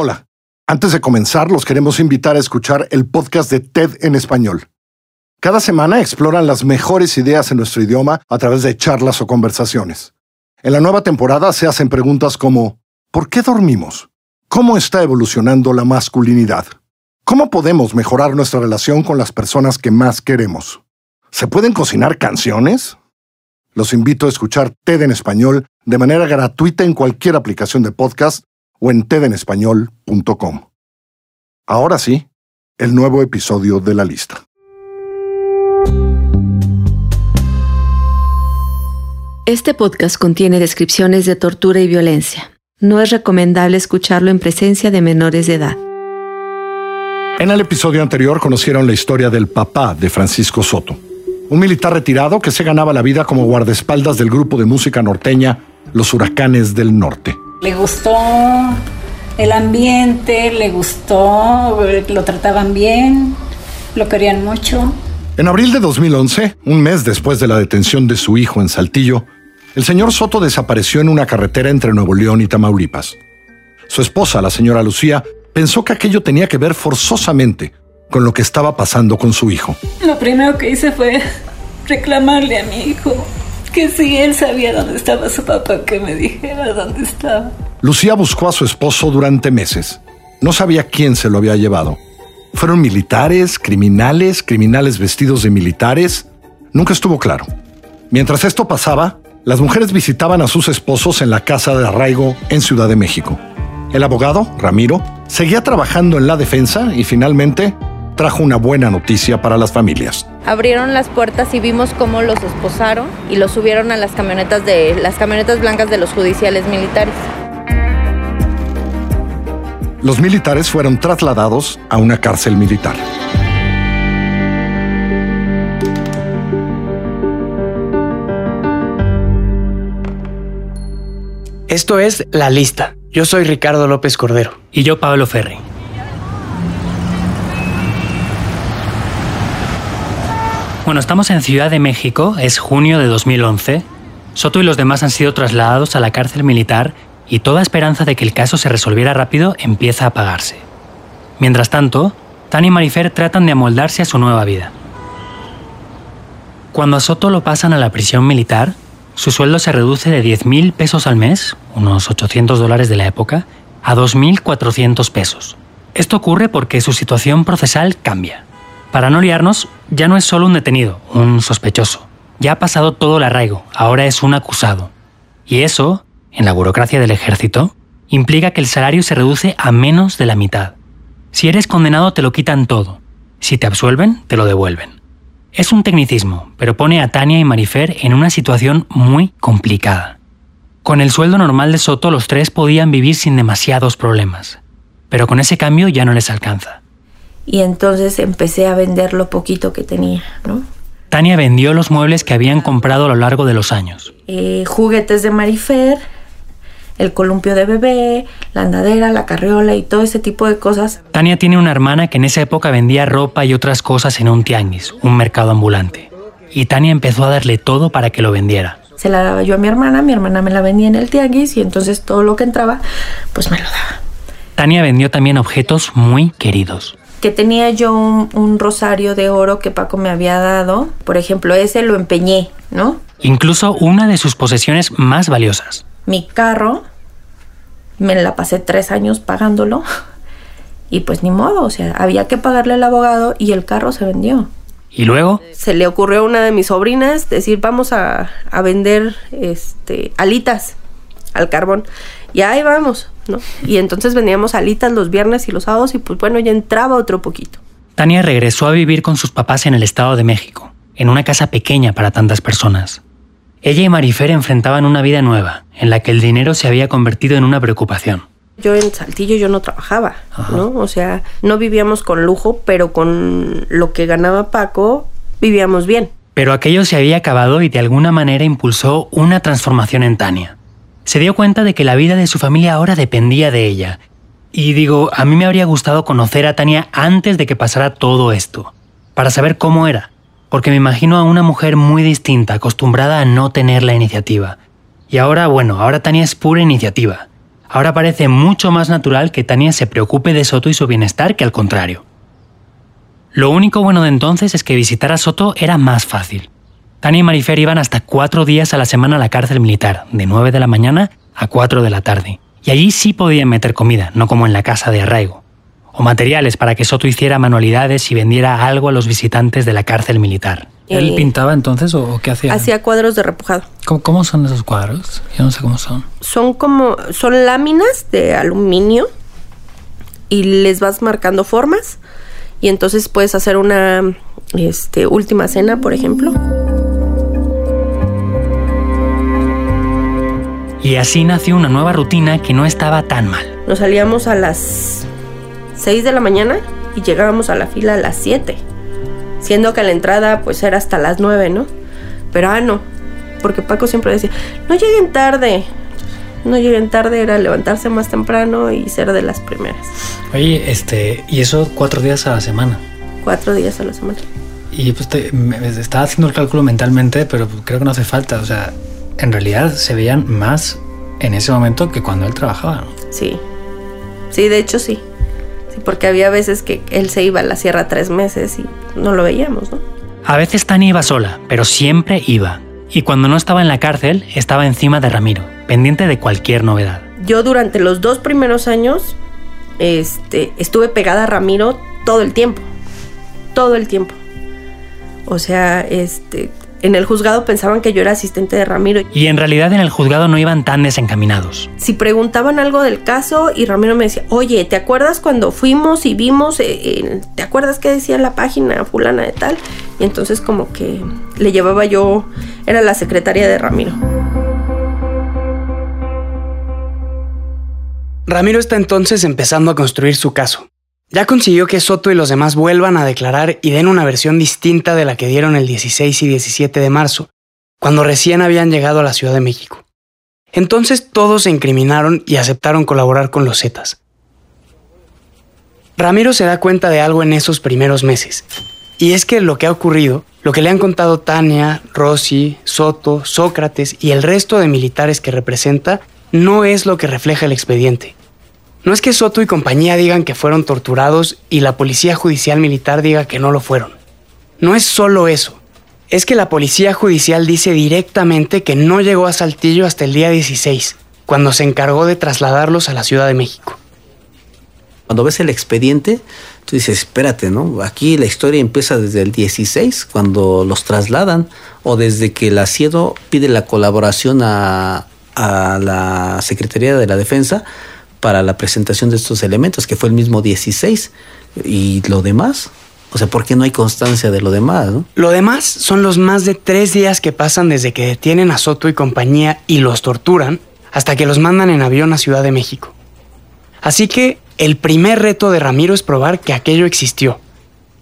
Hola, antes de comenzar los queremos invitar a escuchar el podcast de TED en español. Cada semana exploran las mejores ideas en nuestro idioma a través de charlas o conversaciones. En la nueva temporada se hacen preguntas como ¿por qué dormimos? ¿Cómo está evolucionando la masculinidad? ¿Cómo podemos mejorar nuestra relación con las personas que más queremos? ¿Se pueden cocinar canciones? Los invito a escuchar TED en español de manera gratuita en cualquier aplicación de podcast o en tedenespañol.com. Ahora sí, el nuevo episodio de la lista. Este podcast contiene descripciones de tortura y violencia. No es recomendable escucharlo en presencia de menores de edad. En el episodio anterior conocieron la historia del papá de Francisco Soto, un militar retirado que se ganaba la vida como guardaespaldas del grupo de música norteña Los Huracanes del Norte. Le gustó el ambiente, le gustó, lo trataban bien, lo querían mucho. En abril de 2011, un mes después de la detención de su hijo en Saltillo, el señor Soto desapareció en una carretera entre Nuevo León y Tamaulipas. Su esposa, la señora Lucía, pensó que aquello tenía que ver forzosamente con lo que estaba pasando con su hijo. Lo primero que hice fue reclamarle a mi hijo que si él sabía dónde estaba su papá, que me dijera dónde estaba. Lucía buscó a su esposo durante meses. No sabía quién se lo había llevado. ¿Fueron militares, criminales, criminales vestidos de militares? Nunca estuvo claro. Mientras esto pasaba, las mujeres visitaban a sus esposos en la casa de arraigo en Ciudad de México. El abogado, Ramiro, seguía trabajando en la defensa y finalmente trajo una buena noticia para las familias. Abrieron las puertas y vimos cómo los esposaron y los subieron a las camionetas de las camionetas blancas de los judiciales militares. Los militares fueron trasladados a una cárcel militar. Esto es La Lista. Yo soy Ricardo López Cordero. Y yo Pablo Ferri. Bueno, estamos en Ciudad de México, es junio de 2011. Soto y los demás han sido trasladados a la cárcel militar y toda esperanza de que el caso se resolviera rápido empieza a apagarse. Mientras tanto, Tani y Marifer tratan de amoldarse a su nueva vida. Cuando a Soto lo pasan a la prisión militar, su sueldo se reduce de 10.000 pesos al mes, unos 800 dólares de la época, a 2.400 pesos. Esto ocurre porque su situación procesal cambia. Para no liarnos, ya no es solo un detenido, un sospechoso. Ya ha pasado todo el arraigo, ahora es un acusado. Y eso en la burocracia del ejército, implica que el salario se reduce a menos de la mitad. Si eres condenado te lo quitan todo. Si te absuelven, te lo devuelven. Es un tecnicismo, pero pone a Tania y Marifer en una situación muy complicada. Con el sueldo normal de Soto los tres podían vivir sin demasiados problemas, pero con ese cambio ya no les alcanza. Y entonces empecé a vender lo poquito que tenía, ¿no? Tania vendió los muebles que habían comprado a lo largo de los años. Eh, juguetes de Marifer, el columpio de bebé, la andadera, la carriola y todo ese tipo de cosas. Tania tiene una hermana que en esa época vendía ropa y otras cosas en un tianguis, un mercado ambulante. Y Tania empezó a darle todo para que lo vendiera. Se la daba yo a mi hermana, mi hermana me la vendía en el tianguis y entonces todo lo que entraba, pues me lo daba. Tania vendió también objetos muy queridos que tenía yo un, un, rosario de oro que Paco me había dado. Por ejemplo, ese lo empeñé, ¿no? Incluso una de sus posesiones más valiosas mi carro, me la pasé tres años pagándolo y pues ni modo, o sea, había que pagarle al abogado y el carro se vendió. ¿Y luego? Se le ocurrió a una de mis sobrinas decir, vamos a, a vender este, alitas al carbón. Y ahí vamos, ¿no? Y entonces vendíamos alitas los viernes y los sábados y pues bueno, ya entraba otro poquito. Tania regresó a vivir con sus papás en el Estado de México, en una casa pequeña para tantas personas. Ella y Marifer enfrentaban una vida nueva, en la que el dinero se había convertido en una preocupación. Yo en Saltillo yo no trabajaba, ¿no? O sea, no vivíamos con lujo, pero con lo que ganaba Paco vivíamos bien. Pero aquello se había acabado y de alguna manera impulsó una transformación en Tania. Se dio cuenta de que la vida de su familia ahora dependía de ella. Y digo, a mí me habría gustado conocer a Tania antes de que pasara todo esto, para saber cómo era, porque me imagino a una mujer muy distinta, acostumbrada a no tener la iniciativa. Y ahora, bueno, ahora Tania es pura iniciativa. Ahora parece mucho más natural que Tania se preocupe de Soto y su bienestar que al contrario. Lo único bueno de entonces es que visitar a Soto era más fácil. Tania y Marifer iban hasta cuatro días a la semana a la cárcel militar, de 9 de la mañana a 4 de la tarde. Y allí sí podían meter comida, no como en la casa de arraigo. O materiales para que Soto hiciera manualidades y vendiera algo a los visitantes de la cárcel militar. ¿Él Eh, pintaba entonces o, o qué hacía? Hacía cuadros de repujado. ¿Cómo, cómo son esos cuadros? Yo no sé cómo son. Son como, son láminas de aluminio y les vas marcando formas y entonces puedes hacer una este, última cena, por ejemplo. Y así nació una nueva rutina que no estaba tan mal. Nos salíamos a las 6 de la mañana y llegábamos a la fila a las 7. Siendo que la entrada pues era hasta las 9, ¿no? Pero ah, no. Porque Paco siempre decía, no lleguen tarde. No lleguen tarde era levantarse más temprano y ser de las primeras. Oye, este, y eso cuatro días a la semana. Cuatro días a la semana. Y pues te- me- estaba haciendo el cálculo mentalmente, pero creo que no hace falta. O sea, en realidad se veían más en ese momento que cuando él trabajaba. ¿no? Sí. Sí, de hecho sí. Sí, porque había veces que él se iba a la sierra tres meses y no lo veíamos, ¿no? A veces Tania iba sola, pero siempre iba. Y cuando no estaba en la cárcel, estaba encima de Ramiro, pendiente de cualquier novedad. Yo durante los dos primeros años este, estuve pegada a Ramiro todo el tiempo. Todo el tiempo. O sea, este, en el juzgado pensaban que yo era asistente de Ramiro. Y en realidad en el juzgado no iban tan desencaminados. Si preguntaban algo del caso y Ramiro me decía, oye, ¿te acuerdas cuando fuimos y vimos, eh, eh, ¿te acuerdas qué decía la página fulana de tal? Y entonces como que le llevaba yo, era la secretaria de Ramiro. Ramiro está entonces empezando a construir su caso. Ya consiguió que Soto y los demás vuelvan a declarar y den una versión distinta de la que dieron el 16 y 17 de marzo, cuando recién habían llegado a la Ciudad de México. Entonces todos se incriminaron y aceptaron colaborar con los Zetas. Ramiro se da cuenta de algo en esos primeros meses, y es que lo que ha ocurrido, lo que le han contado Tania, Rossi, Soto, Sócrates y el resto de militares que representa, no es lo que refleja el expediente. No es que Soto y compañía digan que fueron torturados y la Policía Judicial Militar diga que no lo fueron. No es solo eso. Es que la Policía Judicial dice directamente que no llegó a Saltillo hasta el día 16, cuando se encargó de trasladarlos a la Ciudad de México. Cuando ves el expediente, tú dices, espérate, ¿no? Aquí la historia empieza desde el 16, cuando los trasladan, o desde que el Asiedo pide la colaboración a, a la Secretaría de la Defensa para la presentación de estos elementos, que fue el mismo 16. Y lo demás, o sea, ¿por qué no hay constancia de lo demás, no? Lo demás son los más de tres días que pasan desde que detienen a Soto y compañía y los torturan hasta que los mandan en avión a Ciudad de México. Así que el primer reto de Ramiro es probar que aquello existió.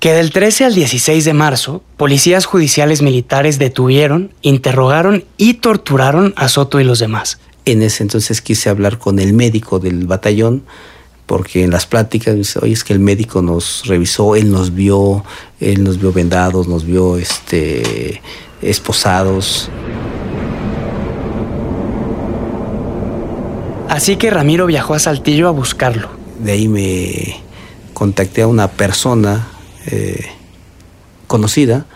Que del 13 al 16 de marzo, policías judiciales militares detuvieron, interrogaron y torturaron a Soto y los demás. En ese entonces quise hablar con el médico del batallón, porque en las pláticas me dice, oye, es que el médico nos revisó, él nos vio, él nos vio vendados, nos vio este esposados. Así que Ramiro viajó a Saltillo a buscarlo. De ahí me contacté a una persona eh, conocida.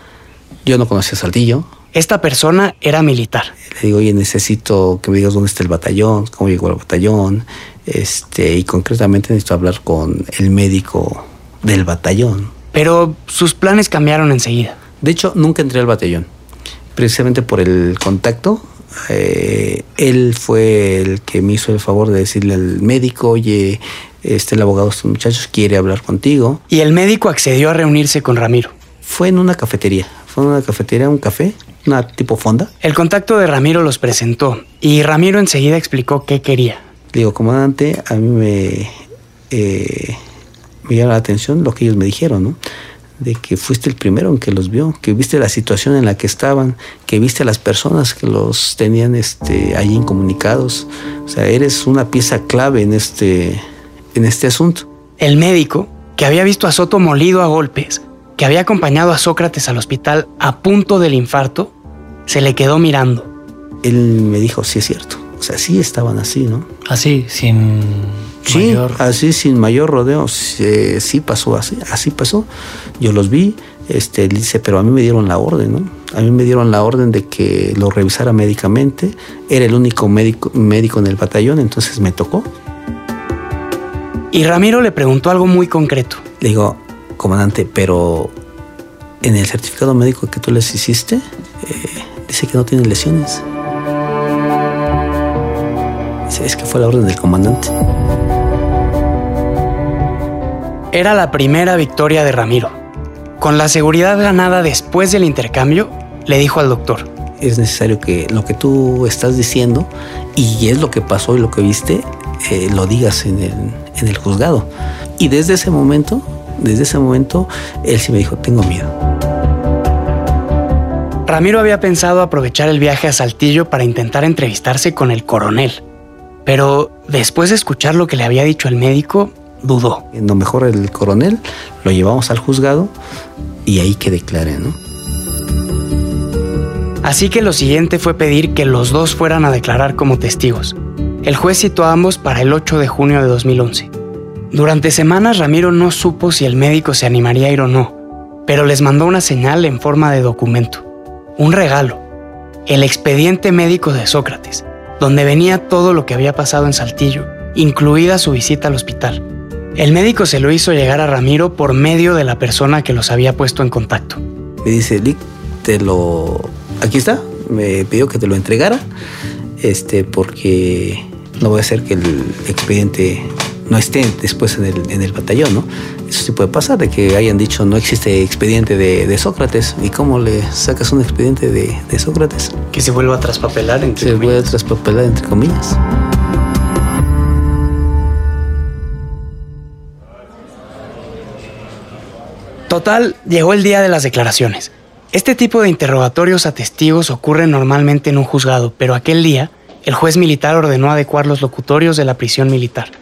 Yo no conocía Saltillo. Esta persona era militar. Le digo, oye, necesito que me digas dónde está el batallón, cómo llegó al batallón, este, y concretamente necesito hablar con el médico del batallón. Pero sus planes cambiaron enseguida. De hecho, nunca entré al batallón, precisamente por el contacto. eh, él fue el que me hizo el favor de decirle al médico, oye, este, el abogado de estos muchachos quiere hablar contigo. Y el médico accedió a reunirse con Ramiro. Fue en una cafetería, fue una cafetería, un café, una tipo fonda. El contacto de Ramiro los presentó y Ramiro enseguida explicó qué quería. Digo, comandante, a mí me, eh, me llama la atención lo que ellos me dijeron, ¿no? De que fuiste el primero en que los vio, que viste la situación en la que estaban, que viste a las personas que los tenían este, allí incomunicados. O sea, eres una pieza clave en este, en este asunto. El médico, que había visto a Soto molido a golpes, que había acompañado a Sócrates al hospital a punto del infarto, se le quedó mirando. Él me dijo, sí es cierto. O sea, sí estaban así, ¿no? Así, sin Sí, mayor... así sin mayor rodeo, sí, sí pasó así, así pasó. Yo los vi, este, él dice, pero a mí me dieron la orden, ¿no? A mí me dieron la orden de que lo revisara médicamente. Era el único médico, médico en el batallón, entonces me tocó. Y Ramiro le preguntó algo muy concreto. Le digo, comandante, pero en el certificado médico que tú les hiciste, eh, dice que no tienen lesiones. Es que fue la orden del comandante. Era la primera victoria de Ramiro. Con la seguridad ganada después del intercambio, le dijo al doctor, Es necesario que lo que tú estás diciendo y es lo que pasó y lo que viste, eh, lo digas en el, en el juzgado. Y desde ese momento, desde ese momento, él sí me dijo, tengo miedo. Ramiro había pensado aprovechar el viaje a Saltillo para intentar entrevistarse con el coronel. Pero después de escuchar lo que le había dicho el médico, dudó. En lo mejor el coronel lo llevamos al juzgado y ahí que declare, ¿no? Así que lo siguiente fue pedir que los dos fueran a declarar como testigos. El juez citó a ambos para el 8 de junio de 2011. Durante semanas Ramiro no supo si el médico se animaría a ir o no, pero les mandó una señal en forma de documento, un regalo, el expediente médico de Sócrates, donde venía todo lo que había pasado en Saltillo, incluida su visita al hospital. El médico se lo hizo llegar a Ramiro por medio de la persona que los había puesto en contacto. Me dice, Lick, te lo... Aquí está, me pidió que te lo entregara, este, porque no voy a hacer que el expediente no esté después en el, en el batallón, ¿no? Eso sí puede pasar, de que hayan dicho no existe expediente de, de Sócrates. ¿Y cómo le sacas un expediente de, de Sócrates? Que se vuelva a traspapelar entre Se vuelve a traspapelar entre comillas. Total, llegó el día de las declaraciones. Este tipo de interrogatorios a testigos ocurren normalmente en un juzgado, pero aquel día el juez militar ordenó adecuar los locutorios de la prisión militar.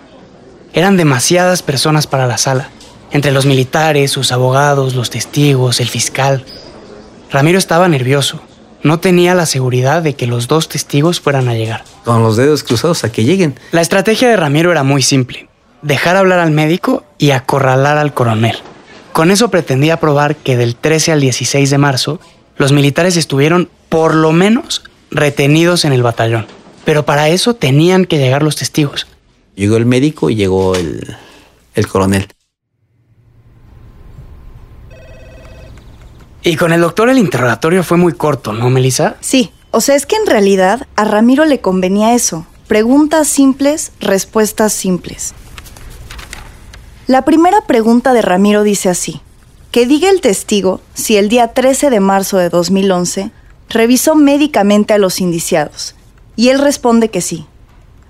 Eran demasiadas personas para la sala, entre los militares, sus abogados, los testigos, el fiscal. Ramiro estaba nervioso. No tenía la seguridad de que los dos testigos fueran a llegar. Con los dedos cruzados a que lleguen. La estrategia de Ramiro era muy simple. Dejar hablar al médico y acorralar al coronel. Con eso pretendía probar que del 13 al 16 de marzo, los militares estuvieron por lo menos retenidos en el batallón. Pero para eso tenían que llegar los testigos. Llegó el médico y llegó el, el coronel. Y con el doctor el interrogatorio fue muy corto, ¿no, Melissa? Sí, o sea, es que en realidad a Ramiro le convenía eso. Preguntas simples, respuestas simples. La primera pregunta de Ramiro dice así. Que diga el testigo si el día 13 de marzo de 2011 revisó médicamente a los indiciados. Y él responde que sí.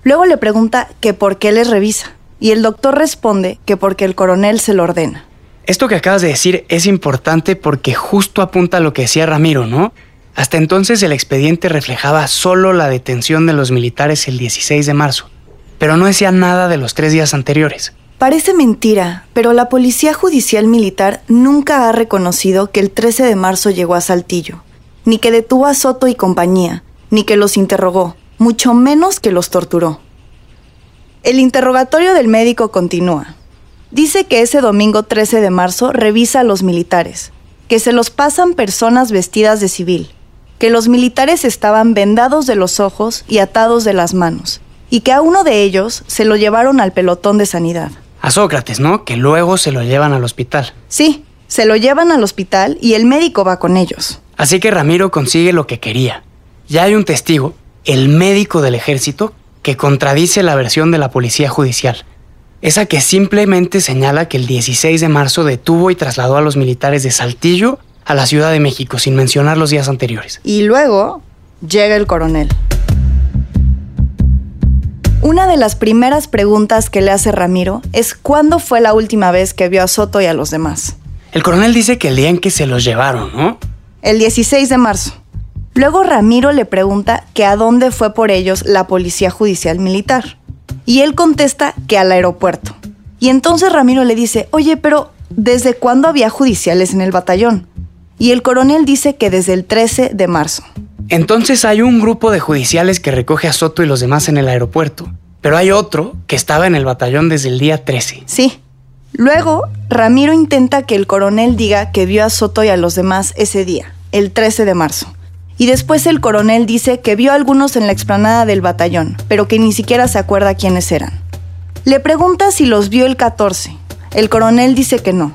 Luego le pregunta que por qué les revisa. Y el doctor responde que porque el coronel se lo ordena. Esto que acabas de decir es importante porque justo apunta a lo que decía Ramiro, ¿no? Hasta entonces el expediente reflejaba solo la detención de los militares el 16 de marzo, pero no decía nada de los tres días anteriores. Parece mentira, pero la Policía Judicial Militar nunca ha reconocido que el 13 de marzo llegó a Saltillo, ni que detuvo a Soto y compañía, ni que los interrogó, mucho menos que los torturó. El interrogatorio del médico continúa. Dice que ese domingo 13 de marzo revisa a los militares, que se los pasan personas vestidas de civil, que los militares estaban vendados de los ojos y atados de las manos, y que a uno de ellos se lo llevaron al pelotón de sanidad. A Sócrates, ¿no? Que luego se lo llevan al hospital. Sí, se lo llevan al hospital y el médico va con ellos. Así que Ramiro consigue lo que quería. Ya hay un testigo, el médico del ejército, que contradice la versión de la policía judicial. Esa que simplemente señala que el 16 de marzo detuvo y trasladó a los militares de Saltillo a la Ciudad de México sin mencionar los días anteriores. Y luego llega el coronel. Una de las primeras preguntas que le hace Ramiro es cuándo fue la última vez que vio a Soto y a los demás. El coronel dice que el día en que se los llevaron, ¿no? El 16 de marzo. Luego Ramiro le pregunta que a dónde fue por ellos la Policía Judicial Militar. Y él contesta que al aeropuerto. Y entonces Ramiro le dice, oye, pero ¿desde cuándo había judiciales en el batallón? Y el coronel dice que desde el 13 de marzo. Entonces hay un grupo de judiciales que recoge a Soto y los demás en el aeropuerto, pero hay otro que estaba en el batallón desde el día 13. Sí. Luego, Ramiro intenta que el coronel diga que vio a Soto y a los demás ese día, el 13 de marzo. Y después el coronel dice que vio a algunos en la explanada del batallón, pero que ni siquiera se acuerda quiénes eran. Le pregunta si los vio el 14. El coronel dice que no.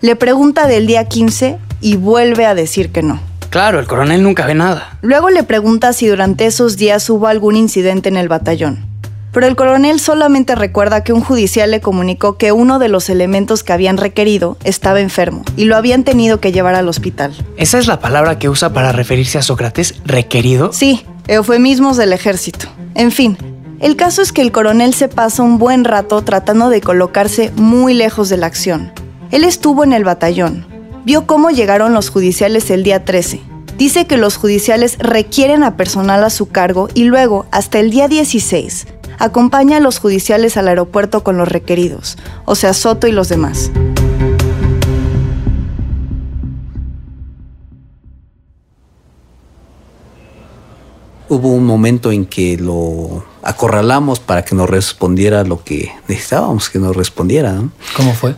Le pregunta del día 15 y vuelve a decir que no. Claro, el coronel nunca ve nada. Luego le pregunta si durante esos días hubo algún incidente en el batallón. Pero el coronel solamente recuerda que un judicial le comunicó que uno de los elementos que habían requerido estaba enfermo y lo habían tenido que llevar al hospital. ¿Esa es la palabra que usa para referirse a Sócrates? ¿Requerido? Sí, eufemismos del ejército. En fin, el caso es que el coronel se pasa un buen rato tratando de colocarse muy lejos de la acción. Él estuvo en el batallón, vio cómo llegaron los judiciales el día 13. Dice que los judiciales requieren a personal a su cargo y luego, hasta el día 16, acompaña a los judiciales al aeropuerto con los requeridos, o sea, Soto y los demás. Hubo un momento en que lo acorralamos para que nos respondiera lo que necesitábamos que nos respondiera. ¿no? ¿Cómo fue?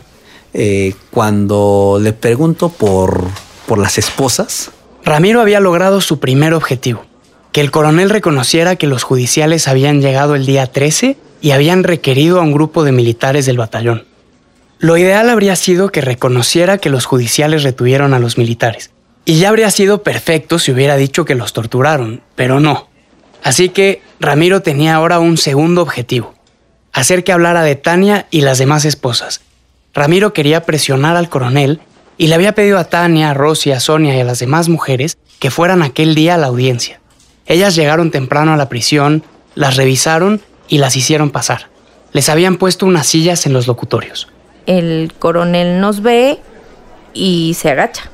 Eh, cuando le pregunto por, por las esposas, Ramiro había logrado su primer objetivo, que el coronel reconociera que los judiciales habían llegado el día 13 y habían requerido a un grupo de militares del batallón. Lo ideal habría sido que reconociera que los judiciales retuvieron a los militares, y ya habría sido perfecto si hubiera dicho que los torturaron, pero no. Así que Ramiro tenía ahora un segundo objetivo, hacer que hablara de Tania y las demás esposas. Ramiro quería presionar al coronel y le había pedido a Tania, a Rosy, a Sonia y a las demás mujeres que fueran aquel día a la audiencia. Ellas llegaron temprano a la prisión, las revisaron y las hicieron pasar. Les habían puesto unas sillas en los locutorios. El coronel nos ve y se agacha.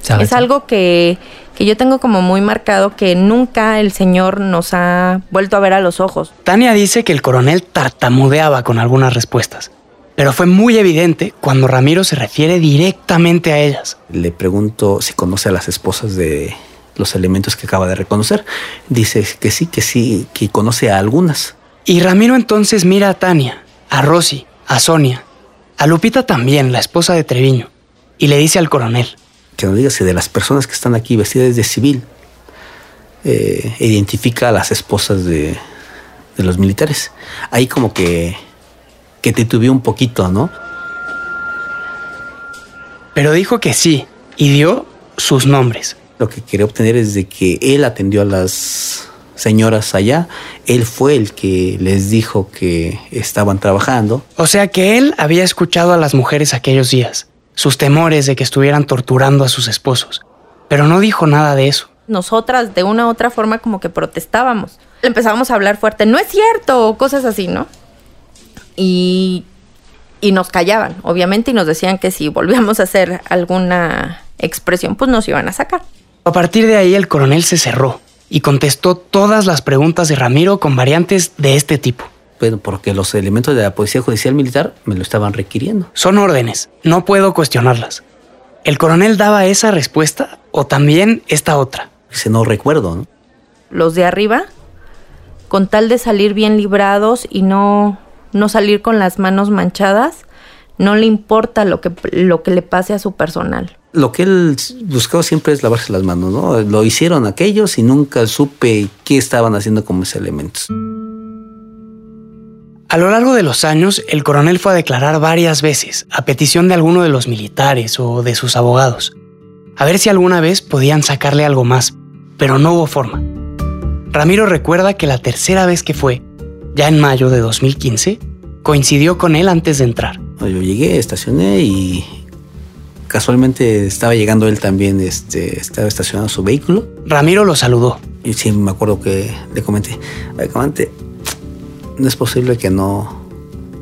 Se agacha. Es algo que, que yo tengo como muy marcado que nunca el señor nos ha vuelto a ver a los ojos. Tania dice que el coronel tartamudeaba con algunas respuestas, pero fue muy evidente cuando Ramiro se refiere directamente a ellas. le pregunto si conoce a las esposas de los elementos que acaba de reconocer. Dice que sí, que sí, que conoce a algunas. Y Ramiro entonces mira a Tania, a Rosy, a Sonia, a Lupita también, la esposa de Treviño, y le dice al coronel, Que nos diga si de las personas que están aquí vestidas de civil, eh, identifica a las esposas de, de los militares. Ahí como que, que titubeó un poquito, ¿no? pero dijo que sí, y dio sus nombres. Lo que quería obtener es de que él atendió a las señoras allá. Él fue el que les dijo que estaban trabajando. O sea que él había escuchado a las mujeres aquellos días, sus temores de que estuvieran torturando a sus esposos, pero no dijo nada de eso. Nosotras de una u otra forma como que protestábamos. Empezábamos a hablar fuerte, no es cierto, o cosas así, ¿no? Y, y nos callaban, obviamente, y nos decían que si volvíamos a hacer alguna expresión, pues nos iban a sacar. A partir de ahí el coronel se cerró y contestó todas las preguntas de Ramiro con variantes de este tipo. Bueno, porque los elementos de la Policía Judicial Militar me lo estaban requiriendo. Son órdenes, no puedo cuestionarlas. ¿El coronel daba esa respuesta o también esta otra? Dice, no recuerdo, ¿no? Los de arriba, con tal de salir bien librados y no, no salir con las manos manchadas, no le importa lo que, lo que le pase a su personal. Lo que él buscaba siempre es lavarse las manos, ¿no? Lo hicieron aquellos y nunca supe qué estaban haciendo con mis elementos. A lo largo de los años, el coronel fue a declarar varias veces, a petición de alguno de los militares o de sus abogados, a ver si alguna vez podían sacarle algo más, pero no hubo forma. Ramiro recuerda que la tercera vez que fue, ya en mayo de 2015, coincidió con él antes de entrar. Yo llegué, estacioné y casualmente estaba llegando él también, este, estaba estacionando su vehículo. Ramiro lo saludó. Y sí, me acuerdo que le comenté, "Oye, comandante, no es posible que no,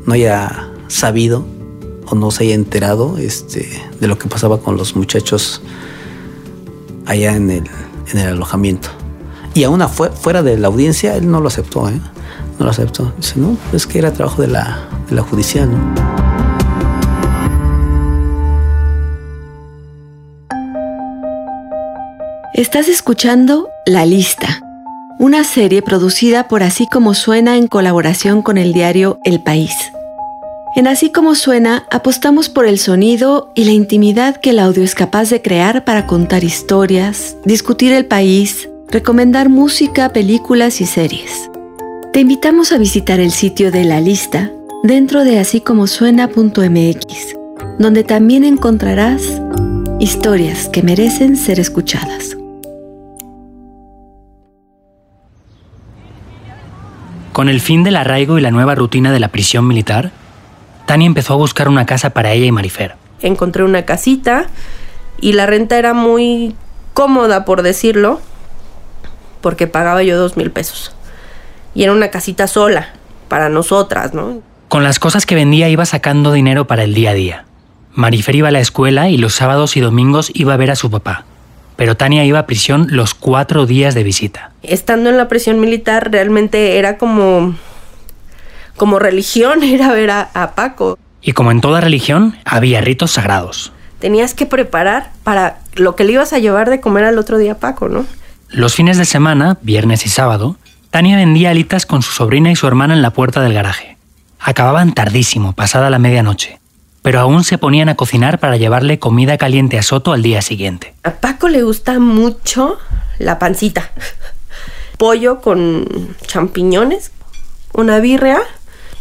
no haya sabido o no se haya enterado este, de lo que pasaba con los muchachos allá en el, en el alojamiento. Y aún afue- fuera de la audiencia, él no lo aceptó, ¿eh? No lo aceptó. Dice, no, es que era trabajo de la, de la judicial, ¿no? Estás escuchando La Lista, una serie producida por Así como Suena en colaboración con el diario El País. En Así como Suena apostamos por el sonido y la intimidad que el audio es capaz de crear para contar historias, discutir el país, recomendar música, películas y series. Te invitamos a visitar el sitio de La Lista dentro de así como suena.mx, donde también encontrarás historias que merecen ser escuchadas. Con el fin del arraigo y la nueva rutina de la prisión militar, Tania empezó a buscar una casa para ella y Marifer. Encontré una casita y la renta era muy cómoda, por decirlo, porque pagaba yo dos mil pesos. Y era una casita sola, para nosotras, ¿no? Con las cosas que vendía iba sacando dinero para el día a día. Marifer iba a la escuela y los sábados y domingos iba a ver a su papá. Pero Tania iba a prisión los cuatro días de visita. Estando en la prisión militar realmente era como, como religión, ir a ver a, a Paco. Y como en toda religión, había ritos sagrados. Tenías que preparar para lo que le ibas a llevar de comer al otro día a Paco, ¿no? Los fines de semana, viernes y sábado, Tania vendía alitas con su sobrina y su hermana en la puerta del garaje. Acababan tardísimo, pasada la medianoche, pero aún se ponían a cocinar para llevarle comida caliente a Soto al día siguiente. A Paco le gusta mucho la pancita. Pollo con champiñones, una birria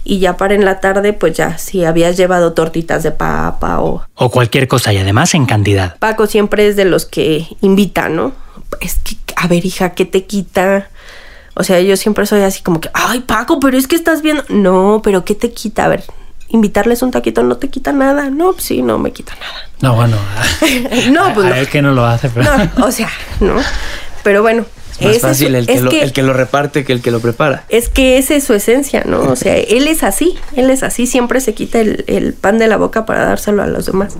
y ya para en la tarde, pues ya, si habías llevado tortitas de papa o... O cualquier cosa y además en cantidad. Paco siempre es de los que invita, ¿no? Es que, a ver, hija, ¿qué te quita? O sea, yo siempre soy así como que, ay, Paco, pero es que estás viendo. No, pero ¿qué te quita? A ver, invitarles un taquito no te quita nada. No, pues sí, no me quita nada. No, bueno. no, pues a no. él que no lo hace, pero. No, o sea, ¿no? Pero bueno. Es más fácil el que, es lo, que- el que lo reparte que el que lo prepara. Es que esa es su esencia, ¿no? O sea, él es así, él es así, siempre se quita el, el pan de la boca para dárselo a los demás.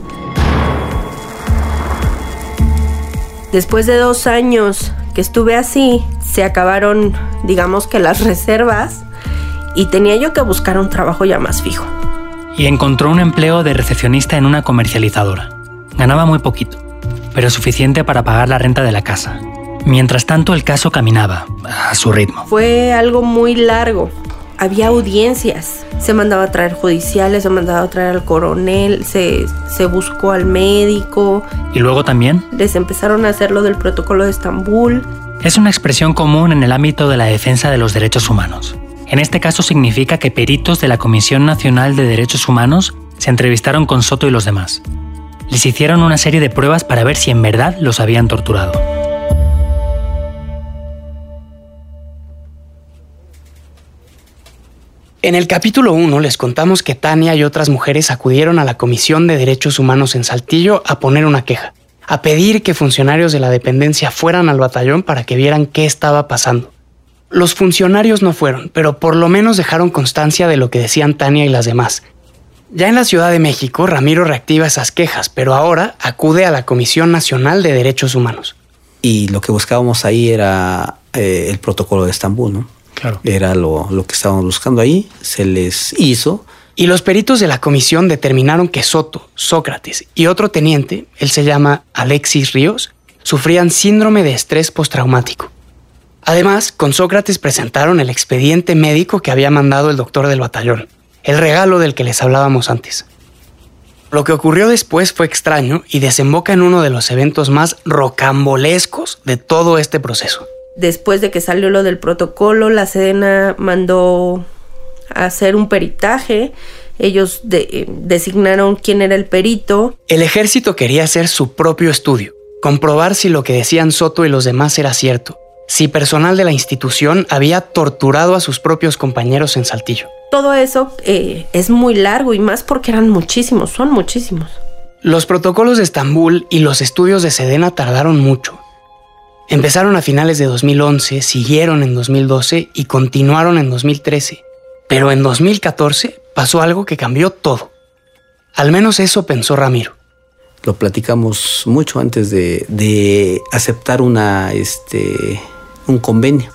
Después de dos años que estuve así, se acabaron, digamos que las reservas y tenía yo que buscar un trabajo ya más fijo. Y encontró un empleo de recepcionista en una comercializadora. Ganaba muy poquito, pero suficiente para pagar la renta de la casa. Mientras tanto, el caso caminaba, a su ritmo. Fue algo muy largo. Había audiencias. Se mandaba a traer judiciales, se mandaba a traer al coronel, se, se buscó al médico, Y luego también, les empezaron a hacer lo del protocolo de Estambul. es una expresión común en el ámbito de la defensa de los derechos humanos. En este caso significa que peritos de la Comisión Nacional de Derechos Humanos se entrevistaron con Soto y los demás. Les hicieron una serie de pruebas para ver si en verdad los habían torturado. En el capítulo 1 les contamos que Tania y otras mujeres acudieron a la Comisión de Derechos Humanos en Saltillo a poner una queja, a pedir que funcionarios de la dependencia fueran al batallón para que vieran qué estaba pasando. Los funcionarios no fueron, pero por lo menos dejaron constancia de lo que decían Tania y las demás. Ya en la Ciudad de México, Ramiro reactiva esas quejas, pero ahora acude a la Comisión Nacional de Derechos Humanos. Y lo que buscábamos ahí era eh, el protocolo de Estambul, ¿no? Claro. Era lo, lo que estábamos buscando ahí, se les hizo. Y los peritos de la comisión determinaron que Soto, Sócrates y otro teniente, él se llama Alexis Ríos, sufrían síndrome de estrés postraumático. Además, con Sócrates presentaron el expediente médico que había mandado el doctor del batallón, el regalo del que les hablábamos antes. Lo que ocurrió después fue extraño y desemboca en uno de los eventos más rocambolescos de todo este proceso. Después de que salió lo del protocolo, la Sedena mandó a hacer un peritaje. Ellos de- eh, designaron quién era el perito. El ejército quería hacer su propio estudio, comprobar si lo que decían Soto y los demás era cierto, si personal de la institución había torturado a sus propios compañeros en Saltillo. Todo eso eh, es muy largo y más porque eran muchísimos, son muchísimos. Los protocolos de Estambul y los estudios de Sedena tardaron mucho. Empezaron a finales de 2011, siguieron en 2012 y continuaron en 2013. Pero en 2014 pasó algo que cambió todo. Al menos eso pensó Ramiro. Lo platicamos mucho antes de, de aceptar una, este, un convenio.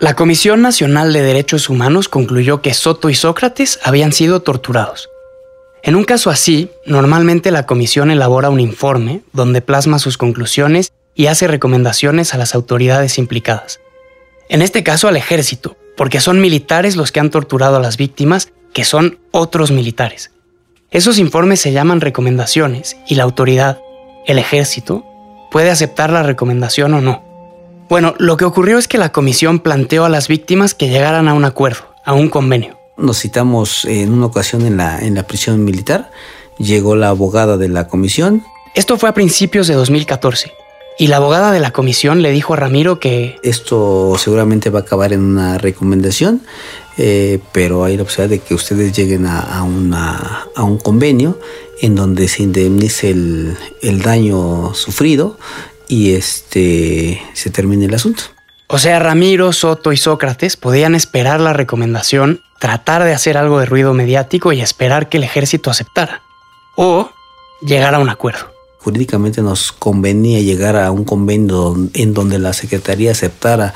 La Comisión Nacional de Derechos Humanos concluyó que Soto y Sócrates habían sido torturados. En un caso así, normalmente la comisión elabora un informe donde plasma sus conclusiones y hace recomendaciones a las autoridades implicadas. En este caso al ejército, porque son militares los que han torturado a las víctimas, que son otros militares. Esos informes se llaman recomendaciones y la autoridad, el ejército, puede aceptar la recomendación o no. Bueno, lo que ocurrió es que la comisión planteó a las víctimas que llegaran a un acuerdo, a un convenio. Nos citamos en una ocasión en la, en la prisión militar, llegó la abogada de la comisión. Esto fue a principios de 2014. Y la abogada de la comisión le dijo a Ramiro que... Esto seguramente va a acabar en una recomendación, eh, pero hay la posibilidad de que ustedes lleguen a, una, a un convenio en donde se indemnice el, el daño sufrido y este se termine el asunto. O sea, Ramiro, Soto y Sócrates podían esperar la recomendación, tratar de hacer algo de ruido mediático y esperar que el ejército aceptara. O llegar a un acuerdo jurídicamente nos convenía llegar a un convenio en donde la Secretaría aceptara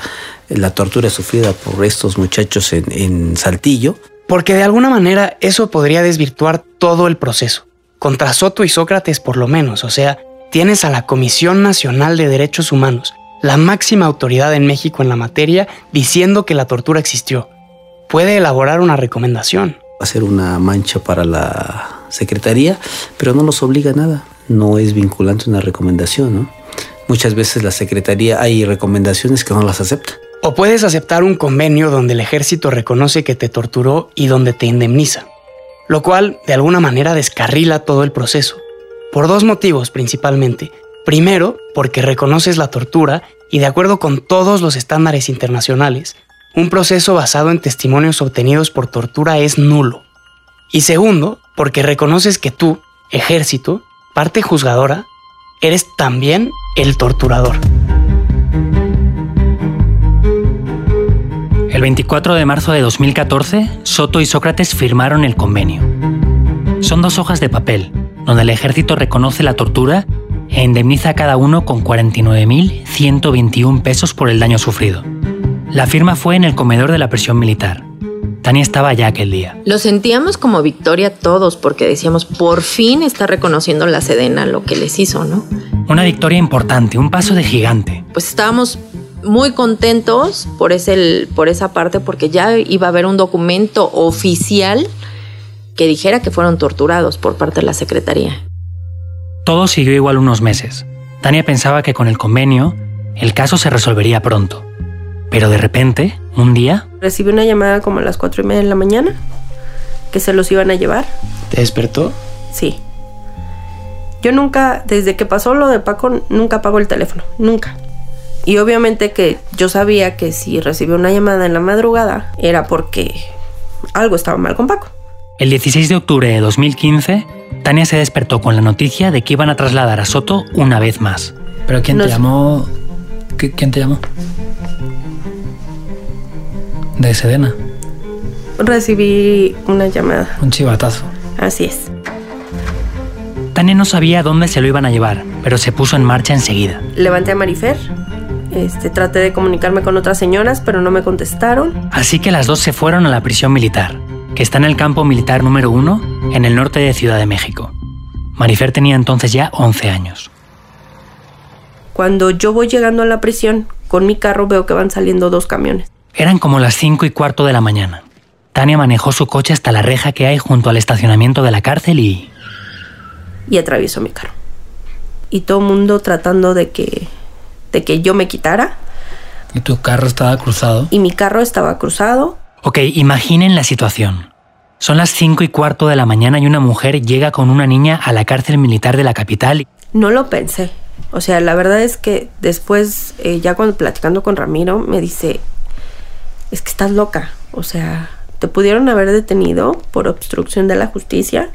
la tortura sufrida por estos muchachos en, Saltillo. Porque de alguna manera eso podría desvirtuar todo el proceso. Contra Soto y Sócrates por lo menos, o sea, tienes a la Comisión Nacional de Derechos Humanos, la máxima autoridad en México en la materia, diciendo que la tortura existió. Puede elaborar una recomendación. Hacer una mancha para la Secretaría, pero no nos obliga a nada no es vinculante una recomendación, ¿no? Muchas veces la Secretaría hay recomendaciones que no las acepta. O puedes aceptar un convenio donde el ejército reconoce que te torturó y donde te indemniza, lo cual de alguna manera descarrila todo el proceso. Por dos motivos principalmente. Primero, porque reconoces la tortura y de acuerdo con todos los estándares internacionales, un proceso basado en testimonios obtenidos por tortura es nulo. Y segundo, porque reconoces que tú, ejército, parte juzgadora, eres también el torturador. El 24 de marzo de 2014, Soto y Sócrates firmaron el convenio. Son dos hojas de papel, donde el ejército reconoce la tortura e indemniza a cada uno con 49.121 pesos por el daño sufrido. La firma fue en el comedor de la prisión militar. Tania estaba allá aquel día. Lo sentíamos como victoria todos porque decíamos, por fin está reconociendo la Sedena lo que les hizo, ¿no? Una victoria importante, un paso de gigante. Pues estábamos muy contentos por, ese, por esa parte porque ya iba a haber un documento oficial que dijera que fueron torturados por parte de la Secretaría. Todo siguió igual unos meses. Tania pensaba que con el convenio el caso se resolvería pronto. Pero de repente, un día... Recibí una llamada como a las cuatro y media de la mañana, que se los iban a llevar. ¿Te despertó? Sí. Yo nunca, desde que pasó lo de Paco, nunca apago el teléfono, nunca. Y obviamente que yo sabía que si recibí una llamada en la madrugada era porque algo estaba mal con Paco. El 16 de octubre de 2015, Tania se despertó con la noticia de que iban a trasladar a Soto una vez más. ¿Pero quién te llamó? ¿Quién te llamó? De Sedena. Recibí una llamada. Un chivatazo. Así es. Tania no sabía dónde se lo iban a llevar, pero se puso en marcha enseguida. Levanté a Marifer. Este, traté de comunicarme con otras señoras, pero no me contestaron. Así que las dos se fueron a la prisión militar, que está en el campo militar número uno, en el norte de Ciudad de México. Marifer tenía entonces ya 11 años. Cuando yo voy llegando a la prisión, con mi carro veo que van saliendo dos camiones. Eran como las cinco y cuarto de la mañana. Tania manejó su coche hasta la reja que hay junto al estacionamiento de la cárcel y... Y atravesó mi carro. Y todo el mundo tratando de que, de que yo me quitara. ¿Y tu carro estaba cruzado? Y mi carro estaba cruzado. Ok, imaginen la situación. Son las cinco y cuarto de la mañana y una mujer llega con una niña a la cárcel militar de la capital. No lo pensé. O sea, la verdad es que después, eh, ya cuando platicando con Ramiro, me dice, es que estás loca. O sea, te pudieron haber detenido por obstrucción de la justicia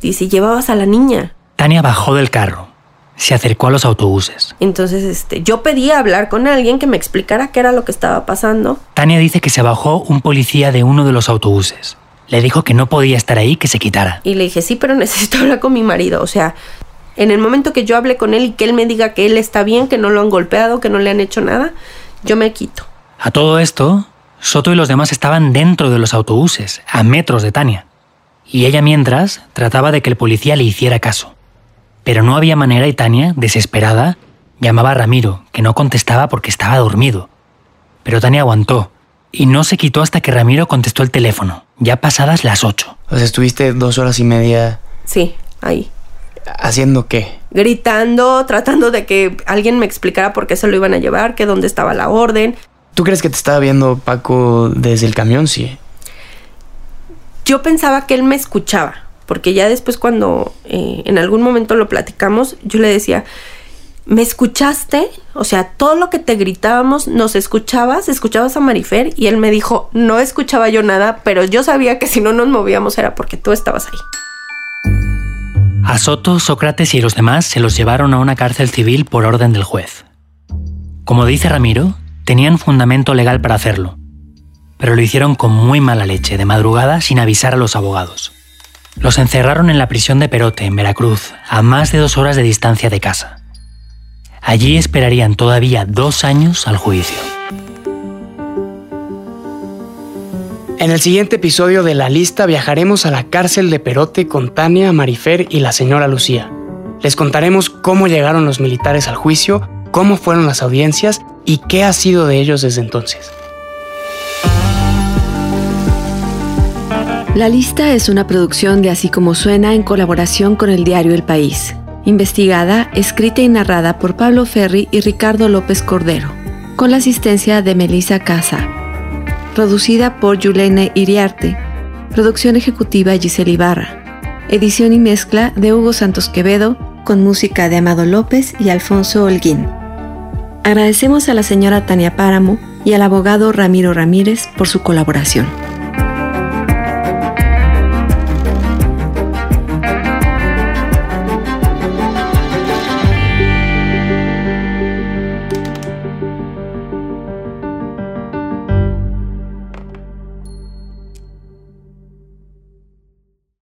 y si llevabas a la niña. Tania bajó del carro. Se acercó a los autobuses. Entonces, este, yo pedí hablar con alguien que me explicara qué era lo que estaba pasando. Tania dice que se bajó un policía de uno de los autobuses. Le dijo que no podía estar ahí, que se quitara. Y le dije, sí, pero necesito hablar con mi marido. O sea, en el momento que yo hable con él y que él me diga que él está bien, que no lo han golpeado, que no le han hecho nada, yo me quito. A todo esto, Soto y los demás estaban dentro de los autobuses, a metros de Tania. Y ella mientras trataba de que el policía le hiciera caso. Pero no había manera y Tania, desesperada, Llamaba a Ramiro, que no contestaba porque estaba dormido. Pero Tania aguantó y no se quitó hasta que Ramiro contestó el teléfono, ya pasadas las ocho. O sea, estuviste dos horas y media Sí, ahí. haciendo qué? Gritando, tratando de que alguien me explicara por qué se lo iban a llevar, que dónde estaba la orden. ¿Tú crees que te estaba viendo Paco desde el camión? Sí. Yo pensaba que él me escuchaba, porque ya después cuando eh, en algún momento lo platicamos, yo le decía, ¿me escuchaste? O sea, todo lo que te gritábamos, ¿nos escuchabas? ¿Escuchabas a Marifer? Y él me dijo, no escuchaba yo nada, pero yo sabía que si no nos movíamos era porque tú estabas ahí. A Soto, Sócrates y los demás se los llevaron a una cárcel civil por orden del juez. Como dice Ramiro, tenían fundamento legal para hacerlo, pero lo hicieron con muy mala leche, de madrugada, sin avisar a los abogados. Los encerraron en la prisión de Perote, en Veracruz, a más de dos horas de distancia de casa. Allí esperarían todavía dos años al juicio. En el siguiente episodio de La Lista viajaremos a la cárcel de Perote con Tania, Marifer y la señora Lucía. Les contaremos cómo llegaron los militares al juicio, cómo fueron las audiencias y qué ha sido de ellos desde entonces. La lista es una producción de Así como suena en colaboración con el diario El País. Investigada, escrita y narrada por Pablo Ferri y Ricardo López Cordero, con la asistencia de Melissa Casa. Producida por Yulene Iriarte. Producción ejecutiva Giselle Ibarra. Edición y mezcla de Hugo Santos Quevedo, con música de Amado López y Alfonso Holguín. Agradecemos a la señora Tania Páramo y al abogado Ramiro Ramírez por su colaboración.